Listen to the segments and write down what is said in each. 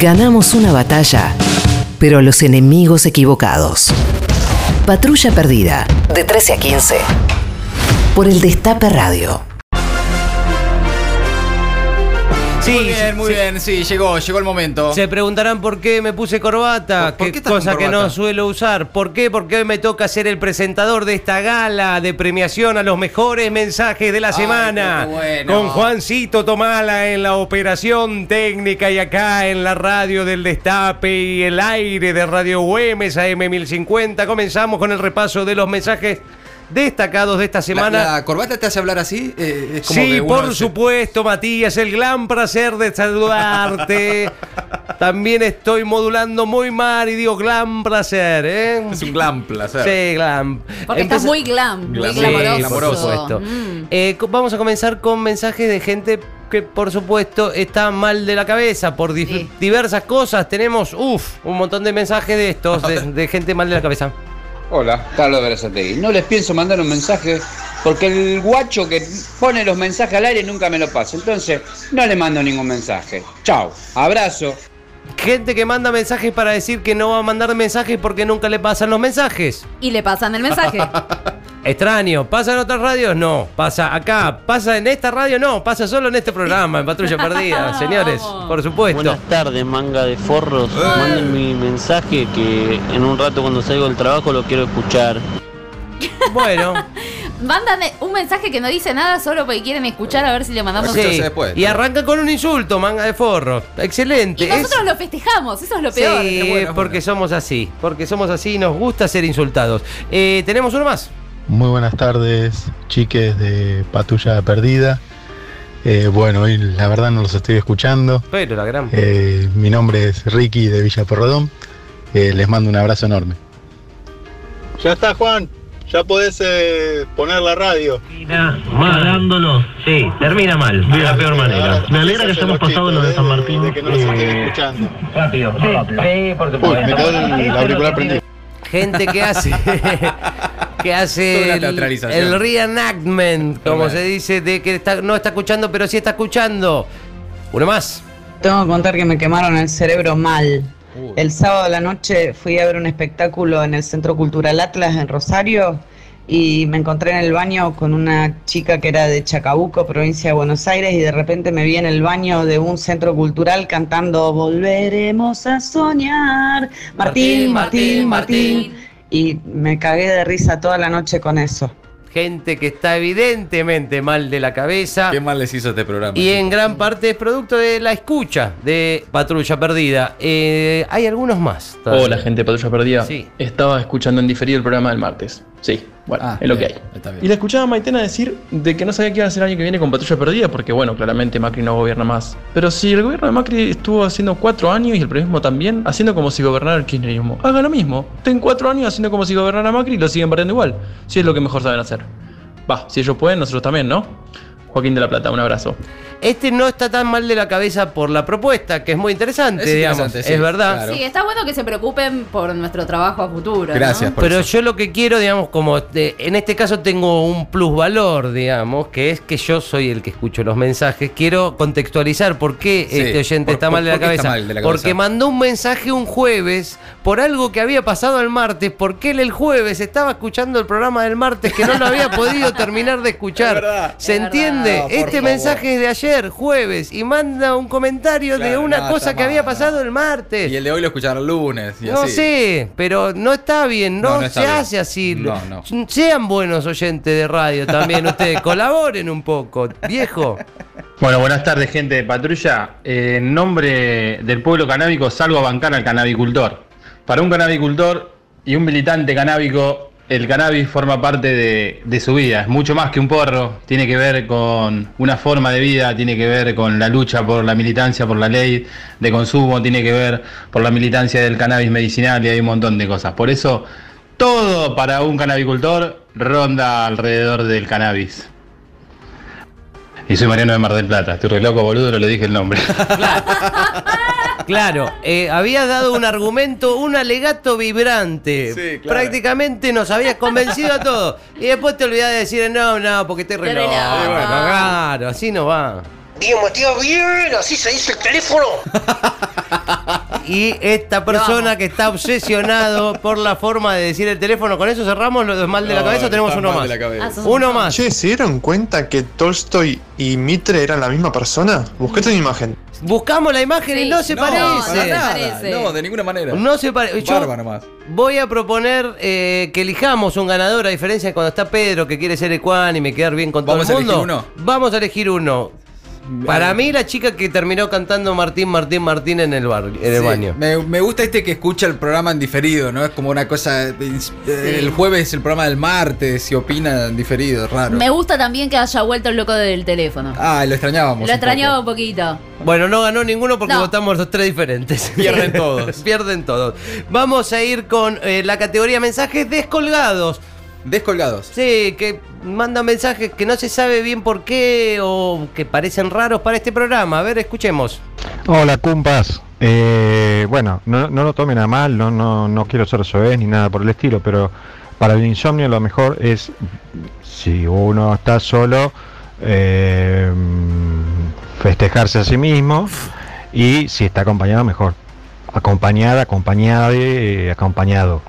Ganamos una batalla, pero los enemigos equivocados. Patrulla Perdida, de 13 a 15. Por el Destape Radio. Sí, muy bien, muy sí. bien, sí, llegó, llegó el momento. Se preguntarán por qué me puse corbata, ¿Por- qué, con cosa que no suelo usar. ¿Por qué? Porque hoy me toca ser el presentador de esta gala de premiación a los mejores mensajes de la Ay, semana. bueno. Con Juancito Tomala en la operación técnica y acá en la radio del Destape y el aire de Radio Güemes AM1050. Comenzamos con el repaso de los mensajes destacados de esta La, semana. la corbata te hace hablar así? Eh, es como Sí, que uno por se- supuesto, Matías, el gran placer de saludarte. También estoy modulando muy mal y digo gran placer, ¿eh? Es un glam placer. Sí, glam. Porque estás Empeza- muy glam, muy Glam- Sí, glamoroso. por supuesto. Mm. Eh, vamos a comenzar con mensajes de gente que, por supuesto, está mal de la cabeza por dif- Sí. diversas cosas. Tenemos, uff, un montón de mensajes de estos, de, de gente mal de la cabeza. Hola, Carlos Berazategui. No les pienso mandar un mensaje porque el guacho que pone los mensajes al aire nunca me lo pasa. Entonces, no le mando ningún mensaje. Chao, abrazo. Gente que manda mensajes para decir que no va a mandar mensajes porque nunca le pasan los mensajes. Y le pasan el mensaje. Extraño, ¿pasa en otras radios? No. ¿Pasa acá? ¿Pasa en esta radio? No. Pasa solo en este programa, en Patrulla Perdida, señores. Por supuesto. Buenas tardes, manga de forros. Manden mi mensaje que en un rato cuando salgo del trabajo lo quiero escuchar. Bueno, Mandan un mensaje que no dice nada solo porque quieren escuchar a ver si le mandamos. Sí. después. Y arranca con un insulto, manga de forro. Excelente. Y nosotros Es- lo festejamos, eso es lo peor. Sí, bueno, porque bueno. somos así. Porque somos así y nos gusta ser insultados. Eh, ¿Tenemos uno más? Muy buenas tardes, chiques de Patrulla Perdida. Eh, bueno, hoy la verdad no los estoy escuchando. Pero la gran. Eh, mi nombre es Ricky de Villa Porredón. Eh, les mando un abrazo enorme. Ya está, Juan. Ya podés eh, poner la radio. Mal dándolo, sí, termina mal, de la peor manera. Me alegra que estemos pasados lo de San Martín. De que no los estén escuchando. rápido, rápido. Sí, por Uy, me quedó el, el auricular prendido. Gente que hace. que hace el, reenactment, como se dice, de que está- no está escuchando, pero sí está escuchando. Uno más. Tengo que contar que me quemaron el cerebro mal. Uy. El sábado a la noche fui a ver un espectáculo en el Centro Cultural Atlas en Rosario y me encontré en el baño con una chica que era de Chacabuco, provincia de Buenos Aires, y de repente me vi en el baño de un centro cultural cantando Volveremos a soñar. Martín, Martín, Martín. Y me cagué de risa toda la noche con eso. Gente que está evidentemente mal de la cabeza. Qué mal les hizo este programa. Y en gran parte es producto de la escucha de Patrulla Perdida. Eh, hay algunos más. todavía. Hola gente de Patrulla Perdida. Sí. Estaba escuchando en diferido el programa del martes. Sí, bueno, Ah, es lo bien, que hay. está bien. Y la escuchaba a Maitena decir de que no sabía qué iba a hacer el año que viene con Patrulla Perdida, porque bueno, claramente Macri no gobierna más. Pero si el gobierno de Macri estuvo haciendo cuatro años y el periodismo también, haciendo como si gobernara el kirchnerismo, haga lo mismo. Ten cuatro años haciendo como si gobernara Macri y lo siguen perdiendo igual. Si es lo que mejor saben hacer. Va, si ellos pueden, nosotros también, ¿no? Joaquín de la Plata, un abrazo. Este no está tan mal de la cabeza por la propuesta, que es muy interesante, Es digamos. interesante, sí, es verdad. claro. Sí, está bueno que se preocupen por nuestro trabajo a futuro. ¿no? Gracias por Pero eso. yo lo que quiero, digamos, como de- en este caso tengo un plusvalor, digamos, que es que yo soy el que escucho los mensajes. Quiero contextualizar por qué Sí, este oyente por- está por- mal de la por qué está cabeza. mal de la cabeza. Porque mandó un mensaje un jueves por algo que había pasado el martes, porque él el jueves estaba escuchando el programa del martes que no lo había podido terminar de escuchar. Es verdad. ¿Se Es entiende? No, este favor. mensaje es de ayer, jueves, y manda un comentario de una no, cosa que había pasado el martes. Y el de hoy lo escucharon el lunes. Y No así. sé, pero no está bien, no, No, no está se bien. hace así. No, no. Sean buenos oyentes de radio también ustedes, colaboren un poco, viejo. Bueno, buenas tardes, gente de patrulla. Eh, en nombre del pueblo canábico salgo a bancar al canabicultor. Para un canabicultor y un militante canábico, el cannabis forma parte de, su vida. Es mucho más que un porro. Tiene que ver con una forma de vida, tiene que ver con la lucha por la militancia, por la ley de consumo, tiene que ver por la militancia del cannabis medicinal y hay un montón de cosas. Por eso, todo para un canabicultor ronda alrededor del cannabis. Y soy Mariano de Mar del Plata. Estoy re loco, boludo, no le dije el nombre. Claro, eh, habías dado un argumento, un alegato vibrante. Sí, claro. Prácticamente nos habías convencido a todos. Y después te olvidás de decir, no, no, porque te reloj. reloj. Claro, así no va. Bien, Matías, bien, así se dice el teléfono. y esta persona que está obsesionado por la forma de decir el teléfono. ¿Con eso cerramos lo de mal de la No, cabeza o tenemos uno más? Ah, Uno un- más. Che, ¿se dieron cuenta que Tolstoy y Mitre eran la misma persona? Buscate una imagen. Buscamos la imagen y no se No, parece. nada. parece. No, de ninguna manera. No se parece. Voy a proponer eh, que elijamos un ganador, a diferencia de cuando está Pedro, que quiere ser ecuánime y quedar bien con todo ¿Vamos el a mundo. elegir uno? Vamos a elegir uno. Para mí, la chica que terminó cantando Martín, Martín, Martín en el, bar, en el Sí, baño. Me, me gusta este que escucha el programa en diferido, ¿no? Es como una cosa. de- El jueves el programa del martes y opina en diferido, raro. Me gusta también que haya vuelto el loco del teléfono. Ah, lo extrañábamos. Lo extrañaba un poquito. Bueno, no ganó ninguno porque No. votamos los tres diferentes. Pierden todos. Pierden todos. Vamos a ir con eh, la categoría mensajes descolgados. Descolgados. Sí, que mandan mensajes que no se sabe bien por qué o que parecen raros para este programa. A ver, escuchemos. Hola, cumpas. Eh, bueno, no, no lo tomen a mal, no, no, no quiero ser soez ni nada por el estilo, pero para el insomnio lo mejor es, si uno está solo, eh, festejarse a sí mismo y si está acompañado, mejor. Acompañada, acompañada, eh, acompañado.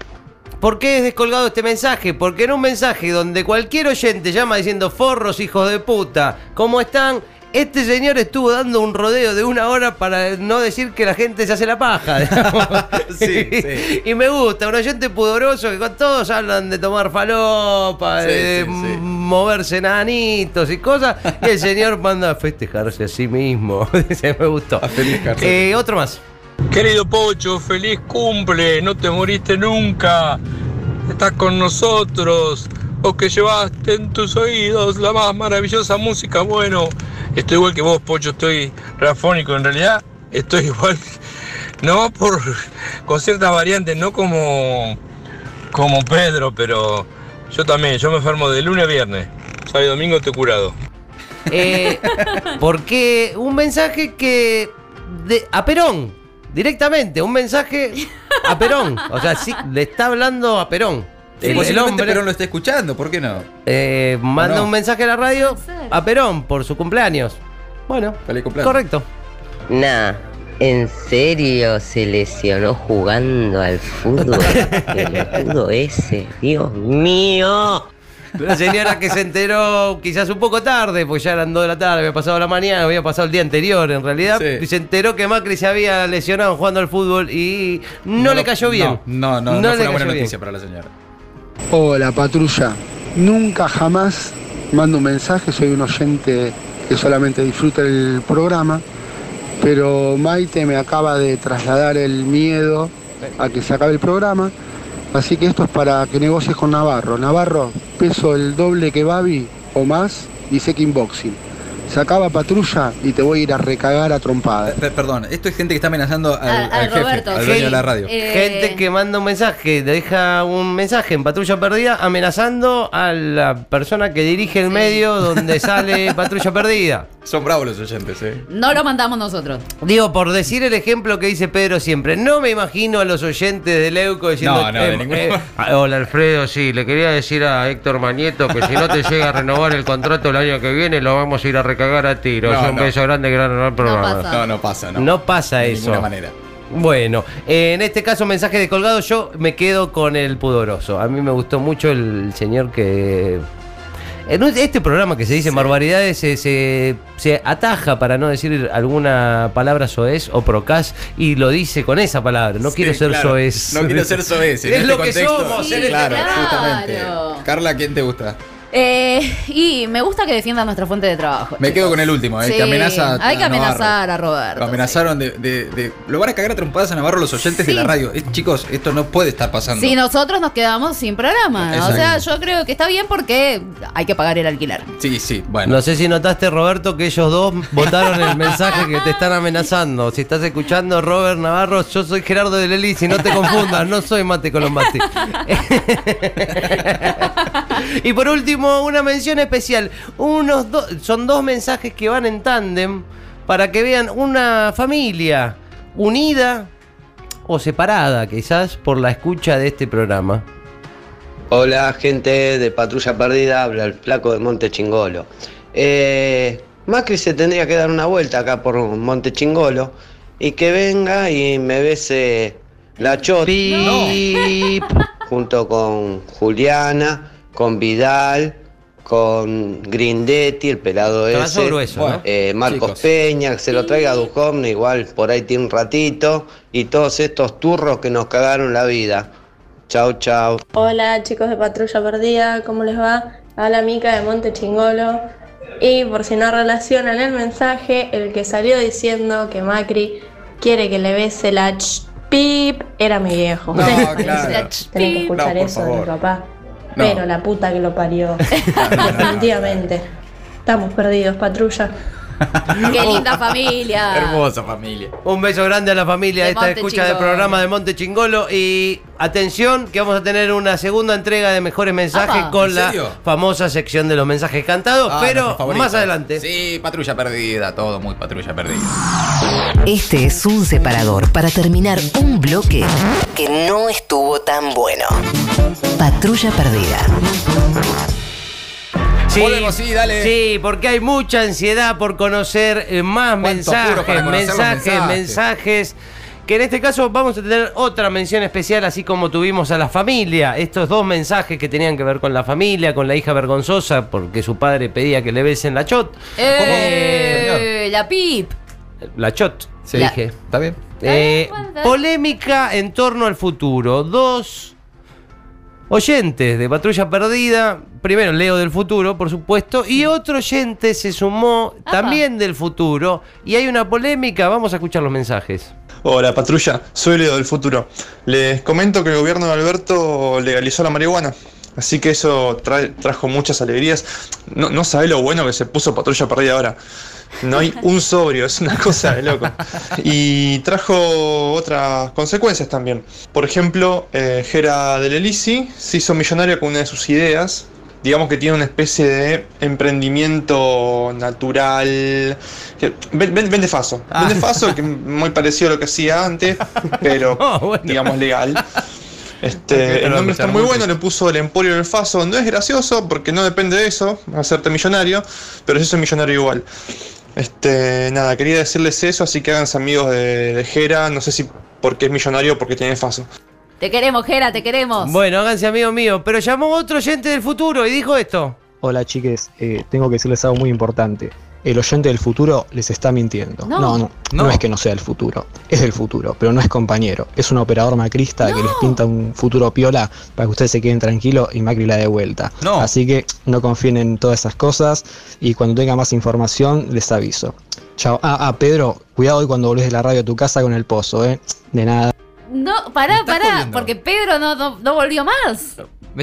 ¿Por qué es descolgado este mensaje? Porque en un mensaje donde cualquier oyente llama diciendo forros, hijos de puta, ¿cómo están? Este señor estuvo dando un rodeo de una hora para no decir que la gente se hace la paja. digamos. Sí, sí. Y me gusta, un oyente pudoroso que con todos hablan de tomar falopa, Sí, de sí, moverse enanitos y cosas. Y el señor manda a festejarse a sí mismo. Me gustó. A festejarse. Eh, otro más. Querido Pocho, feliz cumple, no te moriste nunca. Estás con nosotros. Vos que llevaste en tus oídos la más maravillosa música. Bueno, estoy igual que vos, Pocho, estoy rafónico. En realidad, estoy igual, no por con ciertas variantes, no como, como Pedro, pero yo también, yo me enfermo de lunes a viernes. Sábado y domingo estoy curado. Eh, porque un mensaje que. De, a Perón, directamente, un mensaje a Perón. O sea, sí, le está hablando a Perón. El, el Posiblemente hombre Perón lo está escuchando, ¿por qué no? eh, manda no? un mensaje a la radio a Perón por su cumpleaños. Bueno, Feliz cumpleaños. correcto. Nah, ¿en serio se lesionó jugando al fútbol? Pelotudo ese, Dios mío. Una señora que se enteró quizás un poco tarde, porque ya eran 2 de la tarde, había pasado la mañana, había pasado el día anterior en realidad, Sí. y se enteró que Macri se había lesionado jugando al fútbol y no, le cayó bien. No, no, no, no, fue una buena bien. noticia para la señora. Hola patrulla, nunca jamás mando un mensaje, soy un oyente que solamente disfruta el programa, pero Maite me acaba de trasladar el miedo a que se acabe el programa, así que esto es para que negocies con Navarro. Navarro, peso el doble que Babi o más y sé kickboxing. Se acaba patrulla y te voy a ir a recagar a trompada. Pe- Perdón, esto es gente que está amenazando al, Al- al al jefe, Roberto. al dueño de la radio. Eh, Gente que manda un mensaje, deja un mensaje en Patrulla Perdida amenazando a la persona que dirige el medio donde sale Patrulla Perdida. Son bravos los oyentes, ¿eh? No lo mandamos nosotros. Digo, por decir el ejemplo que dice Pedro siempre, no me imagino a los oyentes de Leuco diciendo, No, no, de "Eh, ninguna eh, ah, hola Alfredo, sí, le quería decir a Héctor Mañeto que si no te llega a renovar el contrato el año que viene, lo vamos a ir a recagar a tiro. No, Es un no. beso grande, gran gran programa. pasa. No, no pasa, no. No pasa de eso. ninguna manera. Bueno, eh, en este caso, mensaje de colgado, yo me quedo con el pudoroso. A mí me gustó mucho el señor que. En este programa que se dice barbaridades se, se, se ataja para no decir alguna palabra soez o procas y lo dice con esa palabra. No Sí, quiero ser claro. soez. No quiero ser soez. en Es este lo que contexto. somos, Sí, en este- claro, Claro. justamente. Carla, ¿quién te gusta? Eh, y me gusta que defienda nuestra fuente de trabajo. Me quedo con el último, el Sí, que amenaza a Hay que a amenazar a Roberto. Lo amenazaron de, de- de- Lo van a cagar a trompadas a Navarro los oyentes de la radio. Eh, chicos, esto no puede estar pasando. Si nosotros nos quedamos sin programa. O sea, yo creo que está bien porque hay que pagar el alquiler. Sí, sí, bueno. No sé si notaste, Roberto, que ellos dos votaron el mensaje que te están amenazando. Si estás escuchando, Robert Navarro, yo soy Gerardo de Lely, si no te confundas, no soy Mate Colombati. y por último, una mención especial. Unos do- son dos mensajes que van en tándem para que vean una familia unida o separada, quizás, por la escucha de este programa. Hola gente de Patrulla Perdida, habla el flaco de Monte Chingolo. Eh, Macri se tendría que dar una vuelta acá por Monte Chingolo y que venga y me bese la Choti junto con Juliana, con Vidal, con Grindetti, el pelado Trazo ese, grueso, ¿no? eh, Marcos Chicos. Peña, que se lo traiga a Duchovny, igual por ahí tiene un ratito, y todos estos turros que nos cagaron la vida. Chau, chau. Hola chicos de Patrulla Perdida, ¿cómo les va? Habla Mica de Monte Chingolo. Y por si no relacionan el mensaje, el que salió diciendo que Macri quiere que le bese la ch pip era mi viejo. No, Tenés claro. que escuchar No, eso de mi papá. No. Pero la puta que lo parió. Definitivamente. Estamos perdidos, patrulla. Qué linda familia. Hermosa familia. Un beso grande a la familia De esta Monte escucha del programa de Monte Chingolo. Y atención, que vamos a tener una segunda entrega de mejores mensajes Apa. con ¿En la serio? famosa sección de los mensajes cantados, Ah, pero nuestro favorito. más adelante. Sí, patrulla perdida, todo muy patrulla perdida. Este es un separador para terminar un bloque que no estuvo tan bueno. Patrulla perdida. Sí, Volvemos, sí, dale. Sí, porque hay mucha ansiedad por conocer eh, más mensajes, conocer mensajes, mensajes. mensajes. Que en este caso vamos a tener otra mención especial, así como tuvimos a la familia. Estos dos mensajes que tenían que ver con la familia, con la hija vergonzosa, porque su padre pedía que le besen la chot. Eh, la pip. La chot, Sí. dije. ¿Está bien? Eh, polémica en torno al futuro. Dos oyentes de Patrulla Perdida. Primero Leo del futuro, por supuesto. Y otro oyente se sumó también del futuro. Y hay una polémica. Vamos a escuchar los mensajes. Hola patrulla, soy Leo del futuro. Les comento que el gobierno de Alberto legalizó la marihuana. Así que eso trae- trajo muchas alegrías. No, no sabe lo bueno que se puso patrulla perdida ahora. No hay un sobrio, es una cosa de loco. Y trajo otras consecuencias también. Por ejemplo, eh, Gera del Elisi se hizo millonario con una de sus ideas. Digamos que tiene una especie de emprendimiento natural. Vende faso. Vende faso, que es muy parecido a lo que hacía antes, pero digamos legal. Este, el nombre está muy bueno, le puso el Emporio del Faso. No es gracioso porque no depende de eso, hacerte millonario, pero sí soy millonario igual. Este, nada, quería decirles eso, así que háganse amigos de, de Jera. No sé si porque es millonario o porque tiene Faso. Te queremos, Jera, te queremos. Bueno, háganse amigo mío. Pero llamó otro oyente del futuro y dijo esto. Hola chiques, eh, tengo que decirles algo muy importante. El oyente del futuro les está mintiendo. No. No, no, no, es que no sea el futuro. Es del futuro, pero no es compañero. Es un operador macrista que les pinta un futuro piola para que ustedes se queden tranquilos y Macri la de vuelta. Así que no confíen en todas esas cosas y cuando tenga más información les aviso. Chao. Ah, ah, Pedro, cuidado hoy cuando volvés de la radio a tu casa con el pozo, ¿eh? De nada. No, pará, pará, porque Pedro no, no, no volvió más.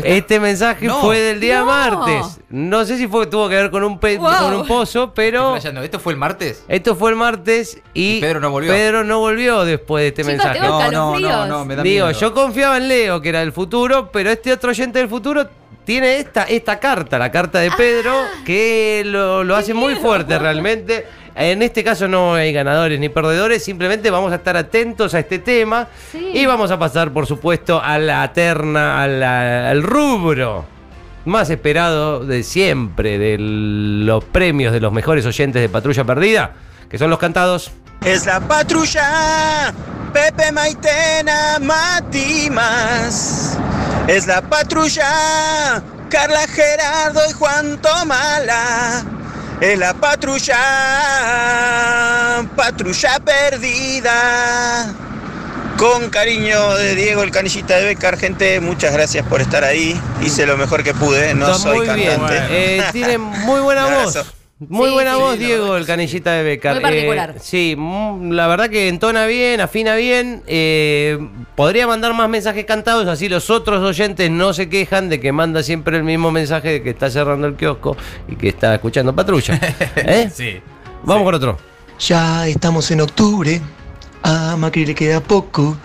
Este mensaje No. fue del día No. martes. No sé si fue tuvo que ver con un, pe- Wow. con un pozo, pero. ¿Esto fue el martes? Esto fue el martes y, Pedro no volvió. Pedro no volvió después de este Chicos, mensaje. tengo No, no, no, no, me da Digo, miedo. yo confiaba en Leo, que era del futuro, pero este otro oyente del futuro tiene esta, esta carta, la carta de Pedro, que lo, lo hace muy fuerte realmente. En este caso no hay ganadores ni perdedores, simplemente vamos a estar atentos a este tema Sí. y vamos a pasar, por supuesto, a la terna, a la- al rubro más esperado de siempre, de los premios de los mejores oyentes de Patrulla Perdida, que son los cantados. Es la patrulla, Pepe Maitena, Mati más. Es la patrulla, Carla Gerardo y Juan Tomala. Es la patrulla, patrulla perdida. Con cariño de Diego el Canillita de Becar, gente, muchas gracias por estar ahí. Hice lo mejor que pude, no Está soy muy bien. cantante. Eh, tiene muy buena voz. Muy Sí, buena sí, voz, Diego, el canillita de Becar. Muy particular. Eh, sí, mm, la verdad que entona bien, afina bien. eh, podría mandar más mensajes cantados, así los otros oyentes no se quejan de que manda siempre el mismo mensaje de que está cerrando el kiosco y que está escuchando patrulla. ¿Eh? Sí. Vamos con otro. Ya estamos en octubre, a Macri le queda poco.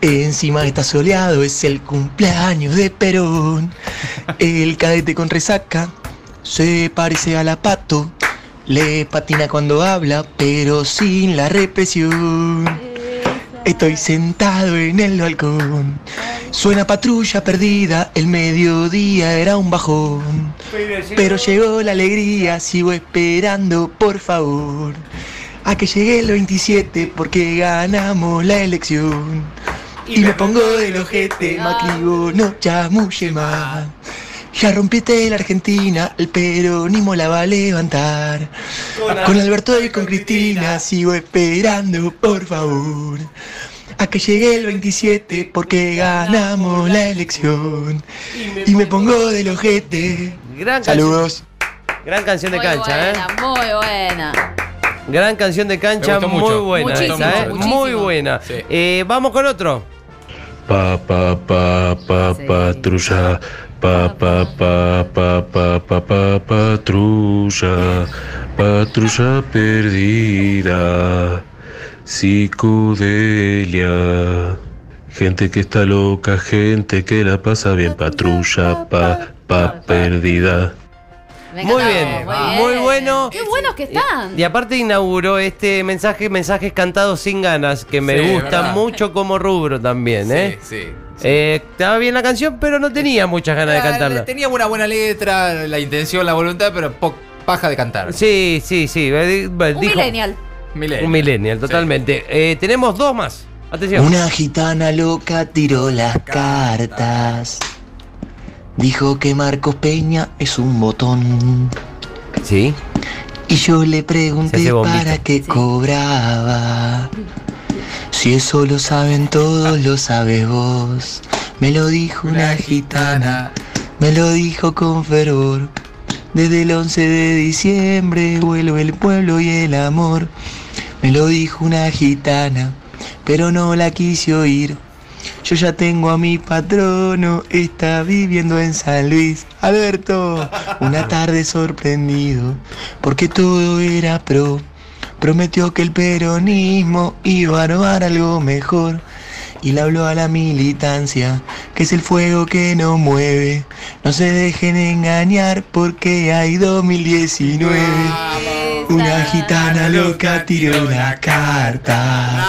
Encima está soleado, es el cumpleaños de Perón. El cadete con resaca se parece a la pato. Le patina cuando habla, pero sin la represión. Estoy sentado en el balcón. Suena patrulla perdida, el mediodía era un bajón. Pero llegó la alegría, sigo esperando, por favor. a que llegue el 27 porque ganamos la elección. Y me pongo del ojete, Macri, no chamulle más. Ya rompiste la Argentina, el peronismo la va a levantar. Con Alberto y con Cristina sigo esperando, por favor. A que llegue el 27 porque ganamos la elección. Y me pongo del ojete. Gran Saludos. Gran canción de Muy cancha, ¿eh? buena, muy buena. Gran canción de cancha, muy mucho. buena esa, ¿eh? Muy buena. Eh, Vamos con otro. Pa pa pa pa patrulla pa pa pa pa pa pa pa patrulla patrulla perdida psicodelia. Gente que está loca gente que la pasa bien patrulla pa pa perdida Me Muy encantó, bien, muy bueno. Qué buenos que están. Y aparte inauguró este mensaje, mensajes cantados sin ganas, que me Sí, gusta verdad. mucho como rubro también, ¿eh? Sí, sí. Eh, Estaba bien la canción, pero no tenía muchas ganas de Ah, cantarla. Tenía una buena letra, la intención, la voluntad, pero paja de cantar. Sí, sí, sí. eh, Un dijo- millennial. Millennial. Un millennial, totalmente. Eh, tenemos dos más. Atención. Una gitana loca tiró las cartas. Dijo que Marcos Peña es un botón. Sí. Y yo le pregunté para qué cobraba. Si eso lo saben todos, lo sabes vos. Me lo dijo una gitana, me lo dijo con fervor. Desde el 11 de diciembre vuelve el pueblo y el amor. Me lo dijo una gitana, pero no la quise oír. Yo ya tengo a mi patrono, está viviendo en San Luis. Alberto, una tarde sorprendido, porque todo era pro. Prometió que el peronismo iba a robar algo mejor. Y le habló a la militancia, que es el fuego que nos mueve. No se dejen engañar porque hay 2019. Una gitana loca tiró la carta.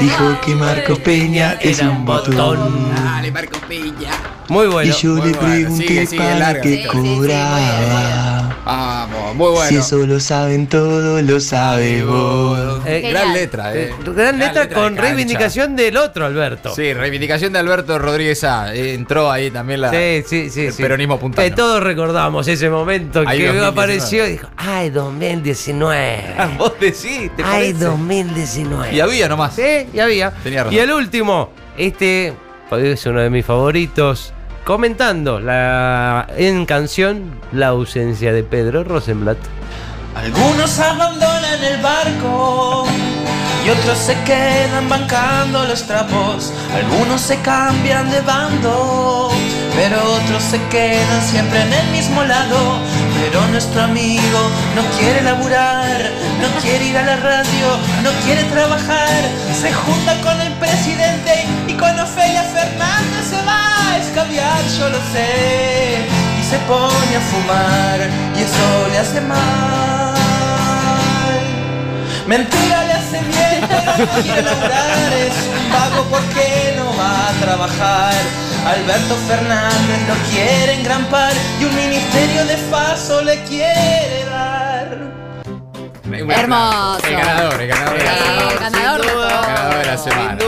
Dijo que Marcos Peña es un botón. Dale, Marco Peña. Muy bueno. Y yo Muy le bueno. pregunté Sigue, sigue, para larga. qué Sí, sí, sí, muy cobraba. Vamos, muy bueno. Si eso lo saben todos, lo sabes vos. Eh, gran letra, eh. Gran letra con reivindicación del otro, Alberto. Sí, reivindicación de Alberto Rodríguez A. Eh, Entró ahí también la, Sí, sí, sí. el sí. peronismo puntano. Que todos recordamos ese momento Ahí que 2019. apareció y dijo, ay, 2019. Vos decís, ¿te Ay, parece? 2019. Y había nomás. Sí, y había. Tenía razón. Y el último, este es uno de mis favoritos, comentando la en canción la ausencia de Pedro Rosenblatt. Algunos abandonan el barco y otros se quedan bancando los trapos. Algunos se cambian de bando, pero otros se quedan siempre en el mismo lado. Pero nuestro amigo no quiere laburar, no quiere ir a la radio, no quiere trabajar. Se junta con el presidente y con Ofelia Fernández se va a escabiar, yo lo sé. Y se pone a fumar y eso le hace mal. Mentira le hace bien, pero no laburar. Es un vago porque no va a trabajar. Alberto Fernández lo quiere engrampar y un ministerio de paso le quiere dar. Hermoso. El ganador, el ganador de la semana. ganador de Sin duda, todo. Ganador de la semana.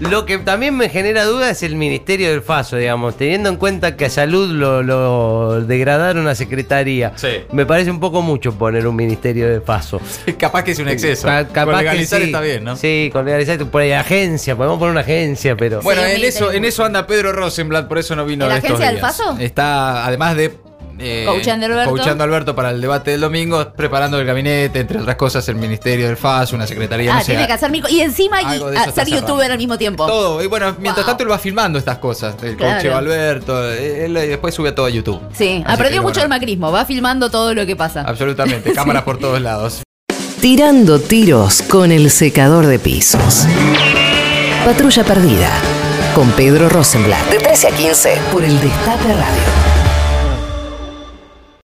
Lo que también me genera duda es el Ministerio del Faso, digamos, teniendo en cuenta que a salud lo, lo degradaron a secretaría. Sí. Me parece un poco mucho poner un Ministerio de Faso. Capaz que es un exceso. Ca- Con que legalizar sí. está bien, ¿no? Sí, con legalizar, por ahí agencia, podemos poner una agencia, pero. Bueno, Sí, en eso, en eso anda Pedro Rosenblatt, por eso no vino ¿En la estos agencia del días. Faso? Está, además de eh, Coachando a Alberto. coachando a Alberto para el debate del domingo, preparando el gabinete, entre otras cosas, el Ministerio del FAS, una secretaría, Ah, no tiene que hacer. Y encima y- a- ser cerrado. youtuber al mismo tiempo. Todo, y bueno, mientras Wow. tanto él va filmando estas cosas. El Claro. coacheo a Alberto, eh, él, y después sube todo a YouTube. Sí, Así aprendió mucho bueno, del macrismo. Va filmando todo lo que pasa. Absolutamente, cámaras por todos lados. Tirando tiros con el secador de pisos. Patrulla perdida. Con Pedro Rosenblatt. De 13 a 15 por el Destape Radio.